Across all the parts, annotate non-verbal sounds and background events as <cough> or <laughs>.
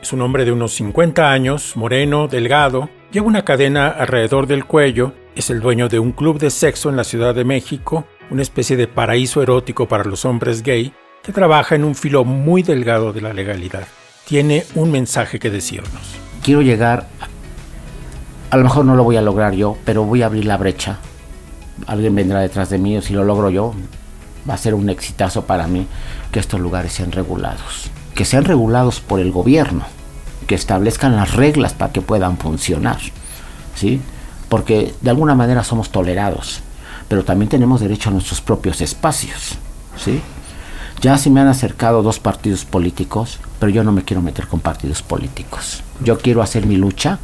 Es un hombre de unos 50 años, moreno, delgado, lleva una cadena alrededor del cuello, es el dueño de un club de sexo en la Ciudad de México, una especie de paraíso erótico para los hombres gay, que trabaja en un filo muy delgado de la legalidad. Tiene un mensaje que decirnos. Quiero llegar, a lo mejor no lo voy a lograr yo, pero voy a abrir la brecha. Alguien vendrá detrás de mí o si lo logro yo, va a ser un exitazo para mí que estos lugares sean regulados que sean regulados por el gobierno, que establezcan las reglas para que puedan funcionar, ¿sí? Porque de alguna manera somos tolerados, pero también tenemos derecho a nuestros propios espacios, ¿sí? Ya se me han acercado dos partidos políticos, pero yo no me quiero meter con partidos políticos. Yo quiero hacer mi lucha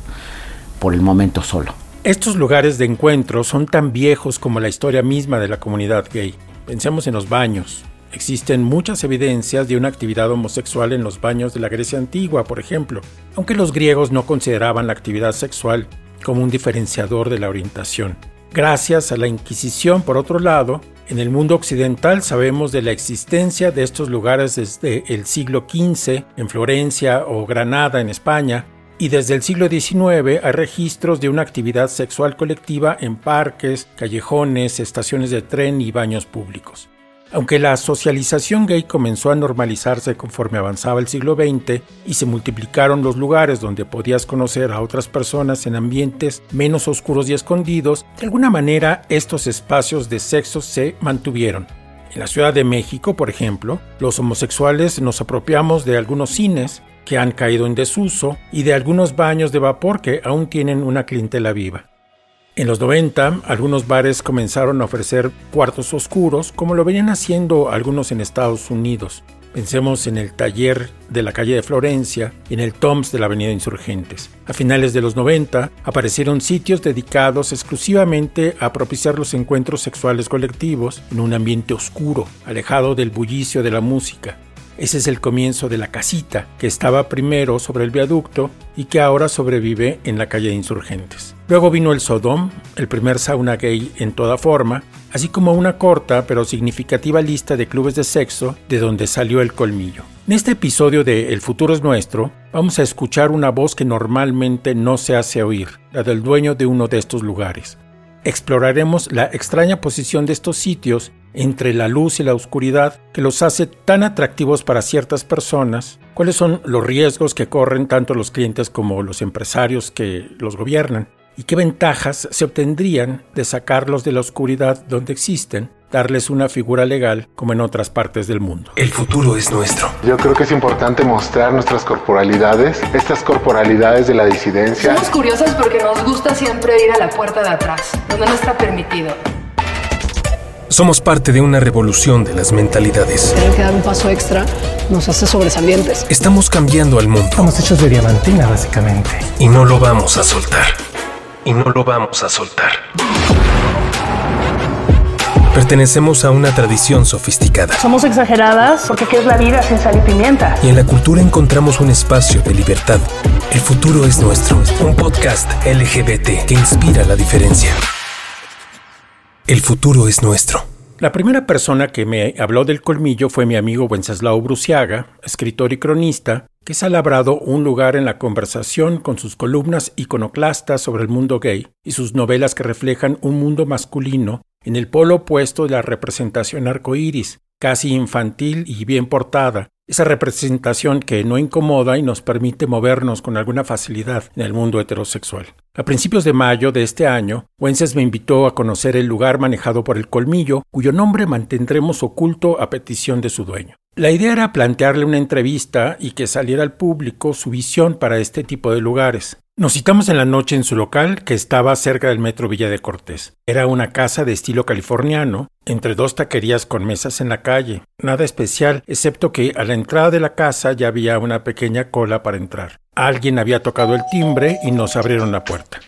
por el momento solo. Estos lugares de encuentro son tan viejos como la historia misma de la comunidad gay. Pensemos en los baños, Existen muchas evidencias de una actividad homosexual en los baños de la Grecia antigua, por ejemplo, aunque los griegos no consideraban la actividad sexual como un diferenciador de la orientación. Gracias a la Inquisición, por otro lado, en el mundo occidental sabemos de la existencia de estos lugares desde el siglo XV en Florencia o Granada en España, y desde el siglo XIX hay registros de una actividad sexual colectiva en parques, callejones, estaciones de tren y baños públicos. Aunque la socialización gay comenzó a normalizarse conforme avanzaba el siglo XX y se multiplicaron los lugares donde podías conocer a otras personas en ambientes menos oscuros y escondidos, de alguna manera estos espacios de sexo se mantuvieron. En la Ciudad de México, por ejemplo, los homosexuales nos apropiamos de algunos cines que han caído en desuso y de algunos baños de vapor que aún tienen una clientela viva. En los 90, algunos bares comenzaron a ofrecer cuartos oscuros, como lo venían haciendo algunos en Estados Unidos. Pensemos en el taller de la calle de Florencia y en el Toms de la avenida Insurgentes. A finales de los 90 aparecieron sitios dedicados exclusivamente a propiciar los encuentros sexuales colectivos en un ambiente oscuro, alejado del bullicio de la música. Ese es el comienzo de la casita, que estaba primero sobre el viaducto y que ahora sobrevive en la calle de Insurgentes. Luego vino el Sodom, el primer sauna gay en toda forma, así como una corta pero significativa lista de clubes de sexo de donde salió el colmillo. En este episodio de El futuro es nuestro, vamos a escuchar una voz que normalmente no se hace oír, la del dueño de uno de estos lugares. Exploraremos la extraña posición de estos sitios entre la luz y la oscuridad que los hace tan atractivos para ciertas personas, cuáles son los riesgos que corren tanto los clientes como los empresarios que los gobiernan y qué ventajas se obtendrían de sacarlos de la oscuridad donde existen, darles una figura legal como en otras partes del mundo. El futuro es nuestro. Yo creo que es importante mostrar nuestras corporalidades, estas corporalidades de la disidencia. Somos curiosas porque nos gusta siempre ir a la puerta de atrás, donde no está permitido. Somos parte de una revolución de las mentalidades. Tener que dar un paso extra nos hace sobresalientes. Estamos cambiando al mundo. Estamos hechos de diamantina, básicamente. Y no lo vamos a soltar. Y no lo vamos a soltar. Pertenecemos a una tradición sofisticada. Somos exageradas porque ¿qué es la vida sin sal y pimienta? Y en la cultura encontramos un espacio de libertad. El futuro es nuestro. Un podcast LGBT que inspira la diferencia. El futuro es nuestro. La primera persona que me habló del colmillo fue mi amigo Wenceslao Bruciaga, escritor y cronista, que se ha labrado un lugar en la conversación con sus columnas iconoclastas sobre el mundo gay y sus novelas que reflejan un mundo masculino en el polo opuesto de la representación arcoíris, casi infantil y bien portada, esa representación que no incomoda y nos permite movernos con alguna facilidad en el mundo heterosexual. A principios de mayo de este año, Wences me invitó a conocer el lugar manejado por el Colmillo, cuyo nombre mantendremos oculto a petición de su dueño. La idea era plantearle una entrevista y que saliera al público su visión para este tipo de lugares. Nos citamos en la noche en su local, que estaba cerca del metro Villa de Cortés. Era una casa de estilo californiano, entre dos taquerías con mesas en la calle. Nada especial, excepto que a la entrada de la casa ya había una pequeña cola para entrar. Alguien había tocado el timbre y nos abrieron la puerta.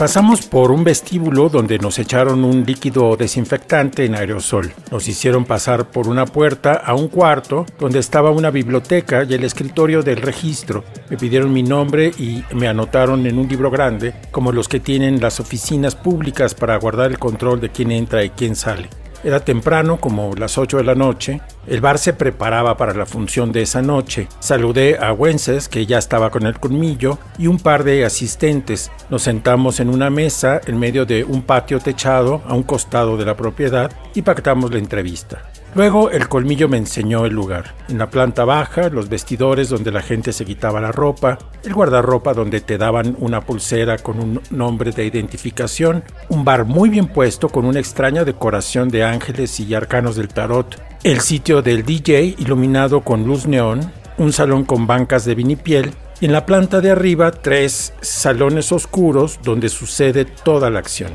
Pasamos por un vestíbulo donde nos echaron un líquido desinfectante en aerosol. Nos hicieron pasar por una puerta a un cuarto donde estaba una biblioteca y el escritorio del registro. Me pidieron mi nombre y me anotaron en un libro grande, como los que tienen las oficinas públicas para guardar el control de quién entra y quién sale. Era temprano, como las 8 de la noche. El bar se preparaba para la función de esa noche. Saludé a Wences, que ya estaba con el colmillo, y un par de asistentes. Nos sentamos en una mesa en medio de un patio techado a un costado de la propiedad y pactamos la entrevista. Luego el colmillo me enseñó el lugar. En la planta baja, los vestidores donde la gente se quitaba la ropa, el guardarropa donde te daban una pulsera con un nombre de identificación, un bar muy bien puesto con una extraña decoración de ángeles y arcanos del tarot, el sitio del DJ iluminado con luz neón, un salón con bancas de vinipiel y en la planta de arriba tres salones oscuros donde sucede toda la acción.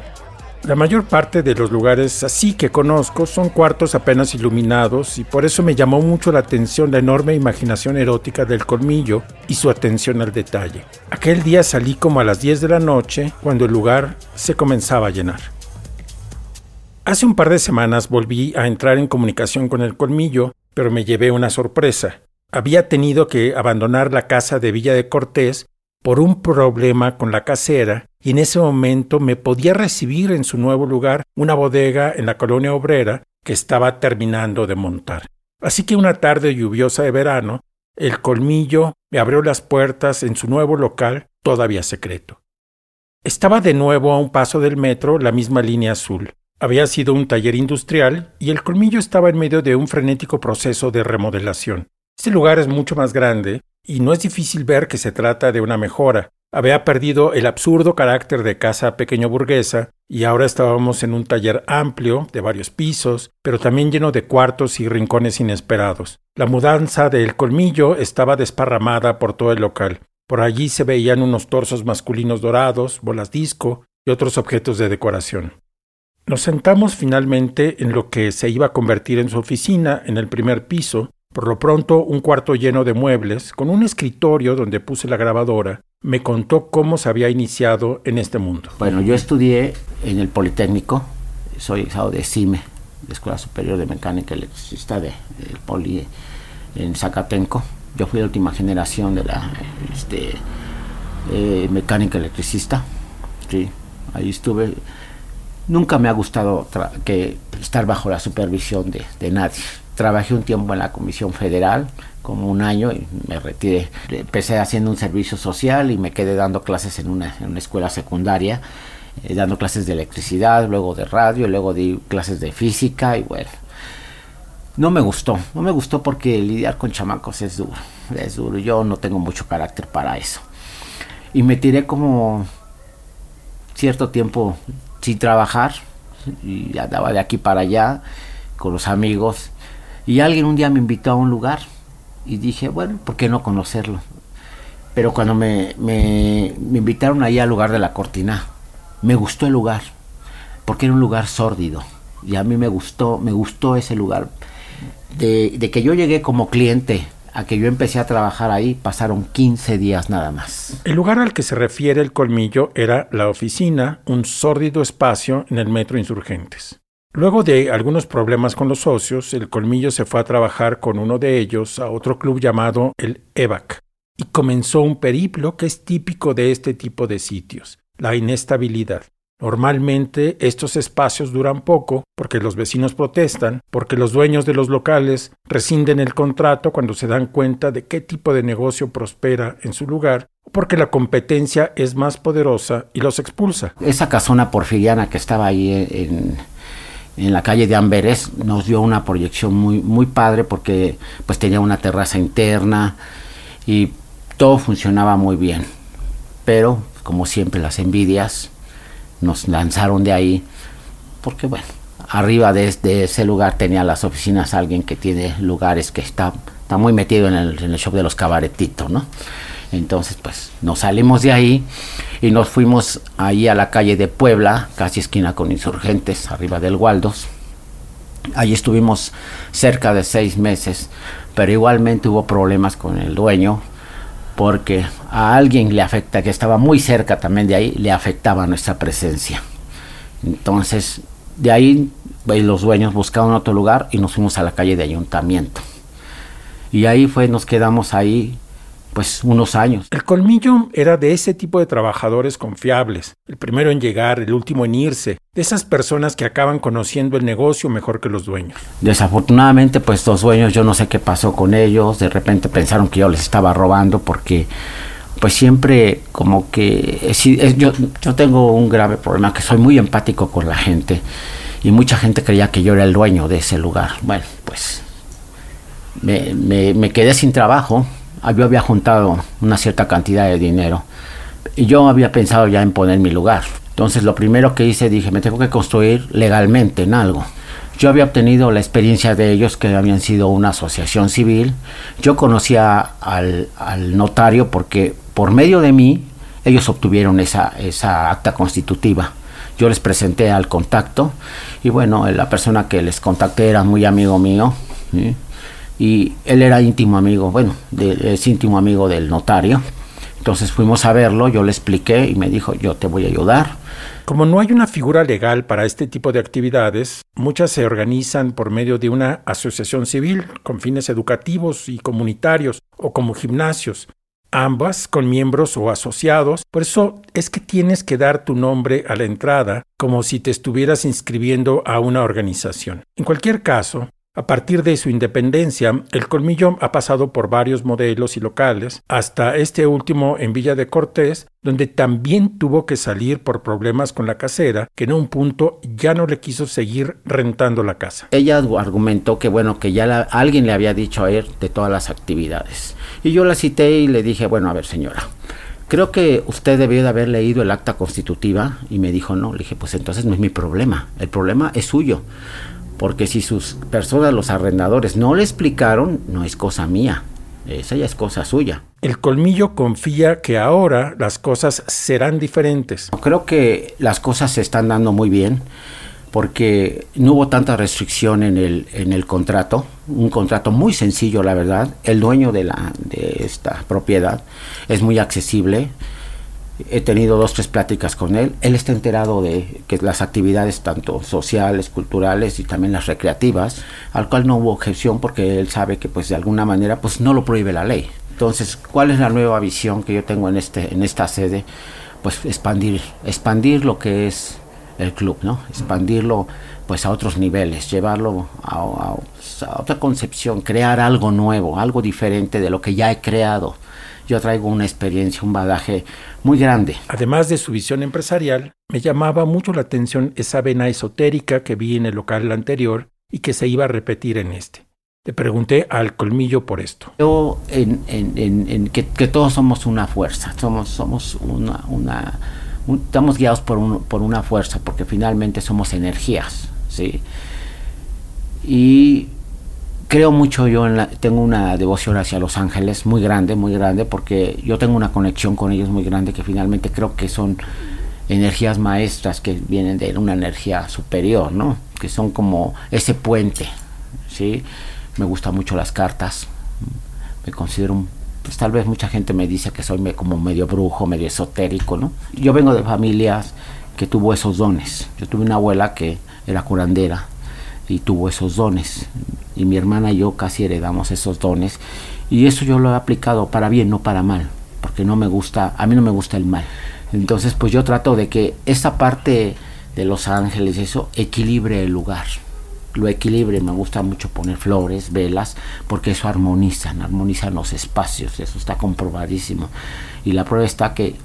La mayor parte de los lugares así que conozco son cuartos apenas iluminados y por eso me llamó mucho la atención la enorme imaginación erótica del colmillo y su atención al detalle. Aquel día salí como a las 10 de la noche cuando el lugar se comenzaba a llenar. Hace un par de semanas volví a entrar en comunicación con el colmillo, pero me llevé una sorpresa. Había tenido que abandonar la casa de Villa de Cortés por un problema con la casera y en ese momento me podía recibir en su nuevo lugar una bodega en la colonia obrera que estaba terminando de montar. Así que una tarde lluviosa de verano, el colmillo me abrió las puertas en su nuevo local, todavía secreto. Estaba de nuevo a un paso del metro la misma línea azul. Había sido un taller industrial y el colmillo estaba en medio de un frenético proceso de remodelación. Este lugar es mucho más grande, y no es difícil ver que se trata de una mejora. Había perdido el absurdo carácter de casa pequeño burguesa y ahora estábamos en un taller amplio, de varios pisos, pero también lleno de cuartos y rincones inesperados. La mudanza del colmillo estaba desparramada por todo el local. Por allí se veían unos torsos masculinos dorados, bolas disco y otros objetos de decoración. Nos sentamos finalmente en lo que se iba a convertir en su oficina en el primer piso, por lo pronto, un cuarto lleno de muebles, con un escritorio donde puse la grabadora, me contó cómo se había iniciado en este mundo. Bueno, yo estudié en el Politécnico, soy egresado de CIME, Escuela Superior de Mecánica Electricista de, Poli en Zacatenco. Yo fui la última generación de la este, eh, mecánica electricista. Sí, ahí estuve. Nunca me ha gustado que estar bajo la supervisión de, de nadie Trabajé un tiempo en la Comisión Federal, como un año, y me retiré. Empecé haciendo un servicio social y me quedé dando clases en una, escuela secundaria, eh, dando clases de electricidad, luego de radio, luego di clases de física y bueno. No me gustó, no me gustó porque lidiar con chamacos es duro, es duro. Yo no tengo mucho carácter para eso. Y me tiré como cierto tiempo sin trabajar y andaba de aquí para allá con los amigos y alguien un día me invitó a un lugar y dije, bueno, ¿por qué no conocerlo? Pero cuando me, me, invitaron ahí al lugar de la cortina, me gustó el lugar, porque era un lugar sórdido. Y a mí me gustó, me gustó ese lugar. De, de que yo llegué como cliente a que yo empecé a trabajar ahí pasaron 15 días nada más. El lugar al que se refiere el colmillo era la oficina, un sórdido espacio en el metro Insurgentes. Luego de algunos problemas con los socios, el colmillo se fue a trabajar con uno de ellos a otro club llamado el EVAC y comenzó un periplo que es típico de este tipo de sitios, la inestabilidad. Normalmente estos espacios duran poco porque los vecinos protestan, porque los dueños de los locales rescinden el contrato cuando se dan cuenta de qué tipo de negocio prospera en su lugar, porque la competencia es más poderosa y los expulsa. Esa casona porfiriana que estaba ahí en, en la calle de Amberes nos dio una proyección muy, muy padre porque pues tenía una terraza interna y todo funcionaba muy bien. Pero, como siempre, las envidias nos lanzaron de ahí, porque bueno, arriba de, ese lugar tenía las oficinas alguien que tiene lugares que está, está muy metido en el, en el shop de los cabaretitos, ¿no? Entonces, pues nos salimos de ahí y nos fuimos ahí a la calle de Puebla, casi esquina con insurgentes, arriba del Waldos. Allí estuvimos cerca de seis meses, pero igualmente hubo problemas con el dueño, porque a alguien le afecta, que estaba muy cerca también de ahí, le afectaba nuestra presencia. Entonces, de ahí pues, los dueños buscaron otro lugar y nos fuimos a la calle de ayuntamiento. Y ahí fue, nos quedamos ahí pues unos años. El colmillo era de ese tipo de trabajadores confiables, el primero en llegar, el último en irse, de esas personas que acaban conociendo el negocio mejor que los dueños. Desafortunadamente, pues los dueños, yo no sé qué pasó con ellos, de repente pensaron que yo les estaba robando porque pues siempre como que yo, yo tengo un grave problema, que soy muy empático con la gente y mucha gente creía que yo era el dueño de ese lugar. Bueno, pues me, me, me quedé sin trabajo yo había juntado una cierta cantidad de dinero y yo había pensado ya en poner mi lugar. Entonces lo primero que hice dije, me tengo que construir legalmente en algo. Yo había obtenido la experiencia de ellos que habían sido una asociación civil. Yo conocía al, al notario porque por medio de mí ellos obtuvieron esa, esa acta constitutiva. Yo les presenté al contacto y bueno, la persona que les contacté era muy amigo mío y él era íntimo amigo, bueno, es íntimo amigo del notario. Entonces fuimos a verlo, yo le expliqué y me dijo, yo te voy a ayudar. Como no hay una figura legal para este tipo de actividades, muchas se organizan por medio de una asociación civil con fines educativos y comunitarios o como gimnasios, ambas con miembros o asociados. Por eso es que tienes que dar tu nombre a la entrada como si te estuvieras inscribiendo a una organización. En cualquier caso, a partir de su independencia, el colmillo ha pasado por varios modelos y locales, hasta este último en Villa de Cortés, donde también tuvo que salir por problemas con la casera, que en un punto ya no le quiso seguir rentando la casa. Ella argumentó que bueno, que ya alguien le había dicho a él de todas las actividades. Y yo la cité y le dije, bueno, a ver señora, creo que usted debió de haber leído el acta constitutiva y me dijo no, le dije, pues entonces no es mi problema, el problema es suyo porque si sus personas, los arrendadores, no le explicaron, no es cosa mía, esa ya es cosa suya. El colmillo confía que ahora las cosas serán diferentes. Creo que las cosas se están dando muy bien porque no hubo tanta restricción en el, en el contrato, un contrato muy sencillo la verdad, el dueño de, la, de esta propiedad es muy accesible, he tenido dos, tres pláticas con él. Él está enterado de que las actividades tanto sociales, culturales y también las recreativas, al cual no hubo objeción porque él sabe que pues de alguna manera pues no lo prohíbe la ley. Entonces, ¿cuál es la nueva visión que yo tengo en este en esta sede? Pues expandir expandir lo que es el club, ¿no? Expandirlo pues a otros niveles, llevarlo a, a otra concepción, crear algo nuevo, algo diferente de lo que ya he creado yo traigo una experiencia, un badaje muy grande. Además de su visión empresarial, me llamaba mucho la atención esa vena esotérica que vi en el local anterior y que se iba a repetir en este. Le pregunté al colmillo por esto. Yo, en, en, que, todos somos una fuerza, somos, somos una, una estamos guiados por, un, por una fuerza, porque finalmente somos energías, ¿sí? Y creo mucho yo en la, tengo una devoción hacia los ángeles muy grande, muy grande, porque yo tengo una conexión con ellos muy grande que finalmente creo que son energías maestras que vienen de una energía superior, ¿no? Que son como ese puente, ¿sí? Me gustan mucho las cartas, Me considero un pues tal vez mucha gente me dice que soy como medio brujo, medio esotérico, ¿no? Yo vengo de familias que tuvo esos dones. Yo tuve una abuela que era curandera y tuvo esos dones. Y mi hermana y yo casi heredamos esos dones. Y eso yo lo he aplicado para bien, no para mal. Porque no me gusta, a mí no me gusta el mal. Entonces pues yo trato de que esa parte de los ángeles, eso, equilibre el lugar lo equilibre, me gusta mucho poner flores, velas, porque eso armonizan, armonizan los espacios, eso está comprobadísimo. Y la prueba está que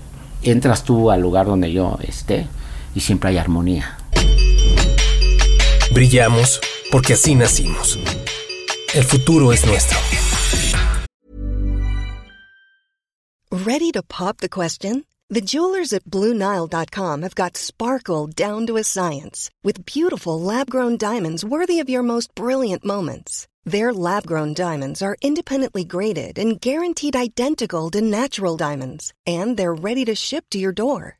entras tú al lugar donde yo esté y siempre hay armonía. Brillamos porque así nacimos. El futuro es nuestro. Ready to pop the question? The jewelers at BlueNile.com have got sparkle down to a science with beautiful lab-grown diamonds worthy of your most brilliant moments. Their lab-grown diamonds are independently graded and guaranteed identical to natural diamonds, and they're ready to ship to your door.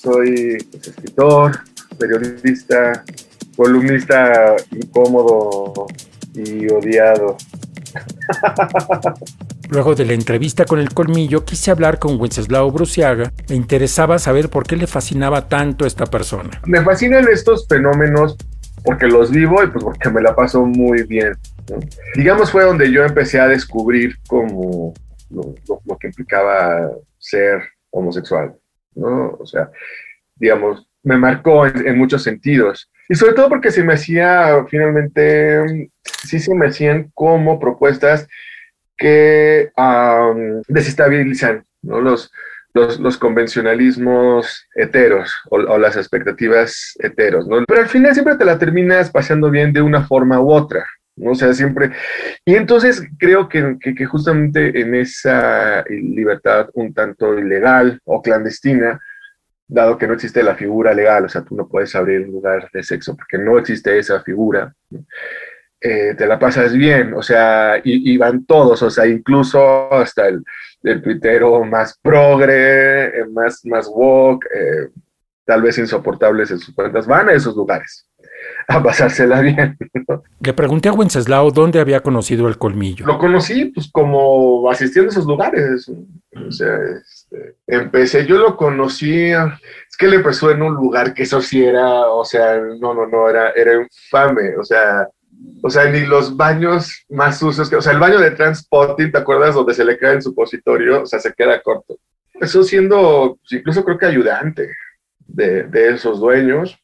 soy escritor, periodista, columnista incómodo y odiado. <laughs> Luego de la entrevista con el colmillo, quise hablar con Wenceslao Bruciaga. Me interesaba saber por qué le fascinaba tanto esta persona. Me fascinan estos fenómenos porque los vivo y pues porque me la paso muy bien. ¿no? Digamos fue donde yo empecé a descubrir como lo, lo, lo, que implicaba ser homosexual, ¿no? O sea, digamos, me marcó en, muchos sentidos. Y sobre todo porque se me hacía, finalmente, sí se me hacían como propuestas que um, desestabilizan ¿no? los, los, los, convencionalismos heteros o, las expectativas heteros. Pero al final siempre te la terminas paseando bien de una forma u otra. O sea, siempre... Y entonces creo que, que, justamente en esa libertad un tanto ilegal o clandestina, dado que no existe la figura legal, o sea, tú no puedes abrir un lugar de sexo porque no existe esa figura, eh, te la pasas bien, o sea, y, van todos, o sea, incluso hasta el, el más progre, eh, más, más woke, eh, tal vez insoportables en sus cuentas, van a esos lugares <laughs> a pasársela bien. ¿no? Le pregunté a Wenceslao dónde había conocido el colmillo. Lo conocí, pues, como asistiendo a esos lugares. O sea, este, empecé, yo lo conocí, es que él empezó en un lugar que eso sí era, o sea, no, no, no, era, era infame, o sea, o sea, ni los baños más sucios, que, o sea, el baño de Transpotting, ¿te acuerdas? Donde se le cae el supositorio, o sea, se queda corto. Empezó siendo, pues, incluso creo que ayudante de, de esos dueños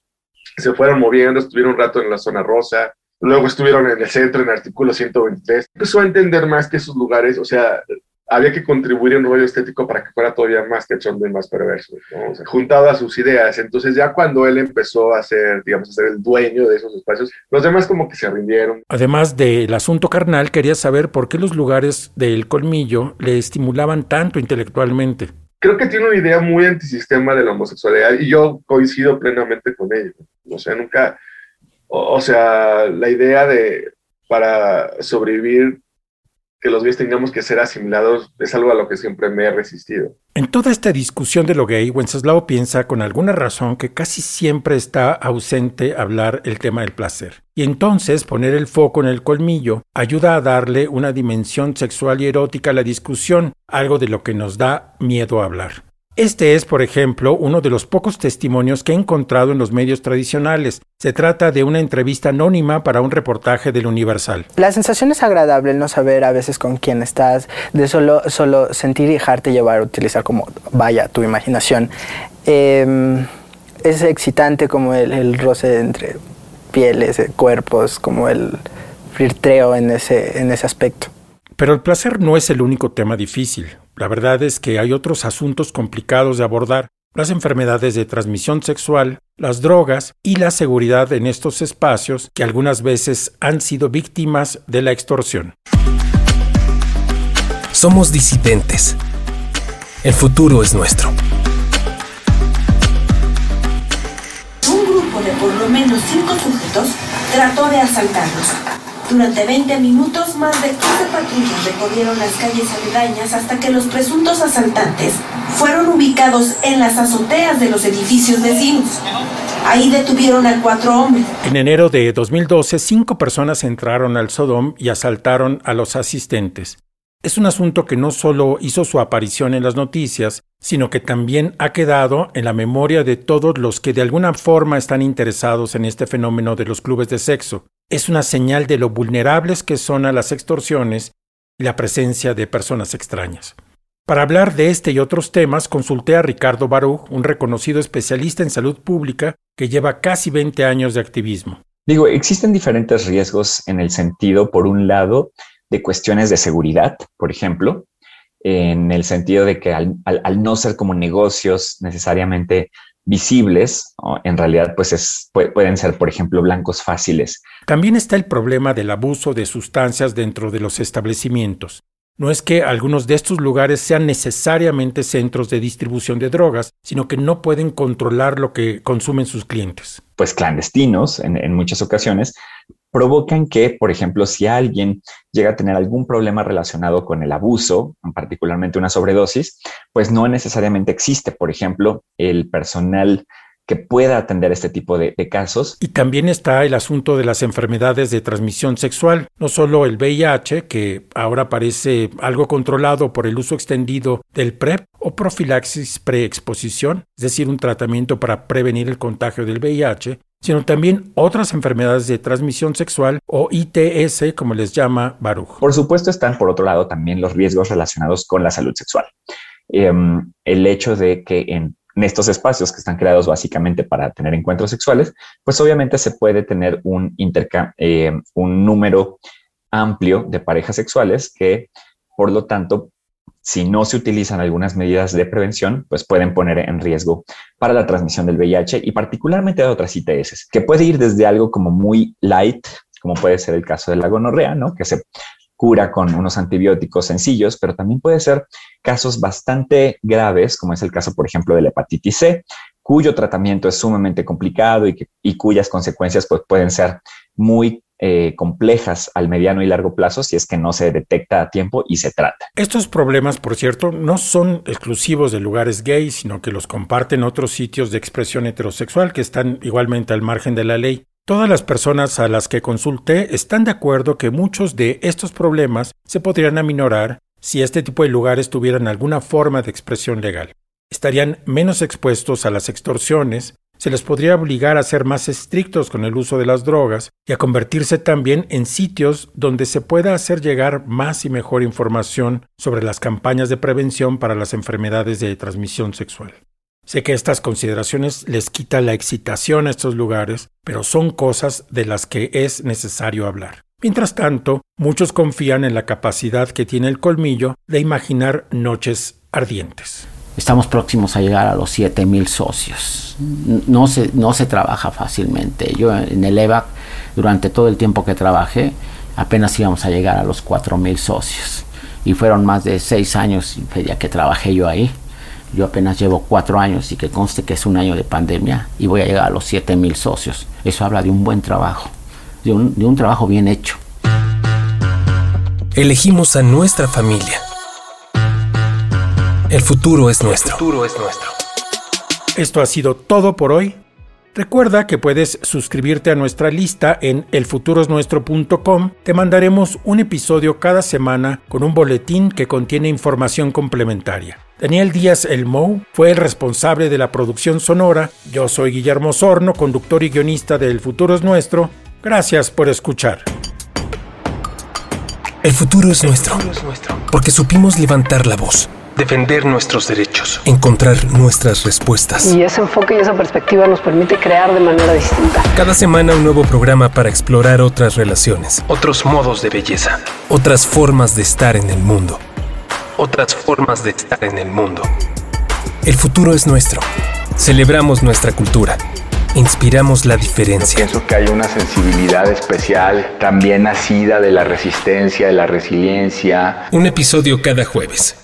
se fueron moviendo, estuvieron un rato en la zona rosa, luego estuvieron en el centro, en el artículo 123. Empezó a entender más que esos lugares, o sea, había que contribuir en un rollo estético para que fuera todavía más cachondo y más perverso, juntado a sus ideas. Entonces ya cuando él empezó a ser, digamos, a ser el dueño de esos espacios, los demás como que se rindieron. Además del asunto carnal, quería saber por qué los lugares del colmillo le estimulaban tanto intelectualmente creo que tiene una idea muy antisistema de la homosexualidad y yo coincido plenamente con ello. O sea, nunca, o, o sea, la idea de para sobrevivir que los gays tengamos que ser asimilados es algo a lo que siempre me he resistido. En toda esta discusión de lo gay, Wenceslao piensa con alguna razón que casi siempre está ausente hablar el tema del placer. Y entonces poner el foco en el colmillo ayuda a darle una dimensión sexual y erótica a la discusión, algo de lo que nos da miedo hablar. Este es, por ejemplo, uno de los pocos testimonios que he encontrado en los medios tradicionales. Se trata de una entrevista anónima para un reportaje del Universal. La sensación es agradable el no saber a veces con quién estás, de solo, solo sentir y dejarte llevar, utilizar como vaya tu imaginación. Em, es excitante como el, el, roce entre pieles, cuerpos, como el flirtreo en ese, en ese aspecto. Pero el placer no es el único tema difícil. La verdad es que hay otros asuntos complicados de abordar, las enfermedades de transmisión sexual, las drogas y la seguridad en estos espacios que algunas veces han sido víctimas de la extorsión. Somos disidentes. El futuro es nuestro. Un grupo de por lo menos cinco sujetos trató de asaltarlos. Durante 20 minutos, más de 15 patrullas recorrieron las calles aledañas hasta que los presuntos asaltantes fueron ubicados en las azoteas de los edificios vecinos. Ahí detuvieron a cuatro hombres. En enero de 2012, cinco personas entraron al Sodom y asaltaron a los asistentes. Es un asunto que no solo hizo su aparición en las noticias, sino que también ha quedado en la memoria de todos los que de alguna forma están interesados en este fenómeno de los clubes de sexo es una señal de lo vulnerables que son a las extorsiones y la presencia de personas extrañas. Para hablar de este y otros temas, consulté a Ricardo Baruch, un reconocido especialista en salud pública que lleva casi 20 años de activismo. Digo, existen diferentes riesgos en el sentido, por un lado, de cuestiones de seguridad, por ejemplo, en el sentido de que al, no ser como negocios necesariamente visibles, en realidad pues es, pueden ser, por ejemplo, blancos fáciles. También está el problema del abuso de sustancias dentro de los establecimientos. No es que algunos de estos lugares sean necesariamente centros de distribución de drogas, sino que no pueden controlar lo que consumen sus clientes. Pues clandestinos en, en muchas ocasiones, provocan que, por ejemplo, si alguien llega a tener algún problema relacionado con el abuso, particularmente una sobredosis, pues no necesariamente existe, por ejemplo, el personal que pueda atender este tipo de, casos. Y también está el asunto de las enfermedades de transmisión sexual, no solo el VIH, que ahora parece algo controlado por el uso extendido del PrEP o profilaxis preexposición, es decir, un tratamiento para prevenir el contagio del VIH, sino también otras enfermedades de transmisión sexual o ITS, como les llama Baruch. Por supuesto, están por otro lado también los riesgos relacionados con la salud sexual. Em, el hecho de que en, estos espacios que están creados básicamente para tener encuentros sexuales, pues obviamente se puede tener un, eh, un número amplio de parejas sexuales que, por lo tanto, si no se utilizan algunas medidas de prevención, pues pueden poner en riesgo para la transmisión del VIH y particularmente de otras ITS, que puede ir desde algo como muy light, como puede ser el caso de la gonorrea, ¿no? Que se cura con unos antibióticos sencillos, pero también puede ser casos bastante graves, como es el caso, por ejemplo, de la hepatitis C, cuyo tratamiento es sumamente complicado y, y cuyas consecuencias pues, pueden ser muy eh, complejas al mediano y largo plazo si es que no se detecta a tiempo y se trata. Estos problemas, por cierto, no son exclusivos de lugares gays, sino que los comparten otros sitios de expresión heterosexual que están igualmente al margen de la ley. Todas las personas a las que consulté están de acuerdo que muchos de estos problemas se podrían aminorar si este tipo de lugares tuvieran alguna forma de expresión legal. Estarían menos expuestos a las extorsiones, se les podría obligar a ser más estrictos con el uso de las drogas y a convertirse también en sitios donde se pueda hacer llegar más y mejor información sobre las campañas de prevención para las enfermedades de transmisión sexual. Sé que estas consideraciones les quita la excitación a estos lugares, pero son cosas de las que es necesario hablar. Mientras tanto, muchos confían en la capacidad que tiene el colmillo de imaginar noches ardientes. Estamos próximos a llegar a los 7000 socios. No se, no se trabaja fácilmente. Yo en el EVAC, durante todo el tiempo que trabajé, apenas íbamos a llegar a los 4000 socios. Y fueron más de seis años ya que trabajé yo ahí. Yo apenas llevo cuatro años y que conste que es un año de pandemia y voy a llegar a los 7000 socios. Eso habla de un buen trabajo, de un, de un trabajo bien hecho. Elegimos a nuestra familia. El futuro es nuestro. El futuro es nuestro. Esto ha sido todo por hoy. Recuerda que puedes suscribirte a nuestra lista en elfuturosnuestro.com. Te mandaremos un episodio cada semana con un boletín que contiene información complementaria. Daniel Díaz El Mou fue el responsable de la producción sonora. Yo soy Guillermo Sorno, conductor y guionista de El Futuro es Nuestro. Gracias por escuchar. El futuro es nuestro. Porque supimos levantar la voz defender nuestros derechos, encontrar nuestras respuestas. Y ese enfoque y esa perspectiva nos permite crear de manera distinta. Cada semana un nuevo programa para explorar otras relaciones, otros modos de belleza, otras formas de estar en el mundo, otras formas de estar en el mundo. El futuro es nuestro. Celebramos nuestra cultura. Inspiramos la diferencia. Yo pienso que hay una sensibilidad especial, también nacida de la resistencia, de la resiliencia. Un episodio cada jueves.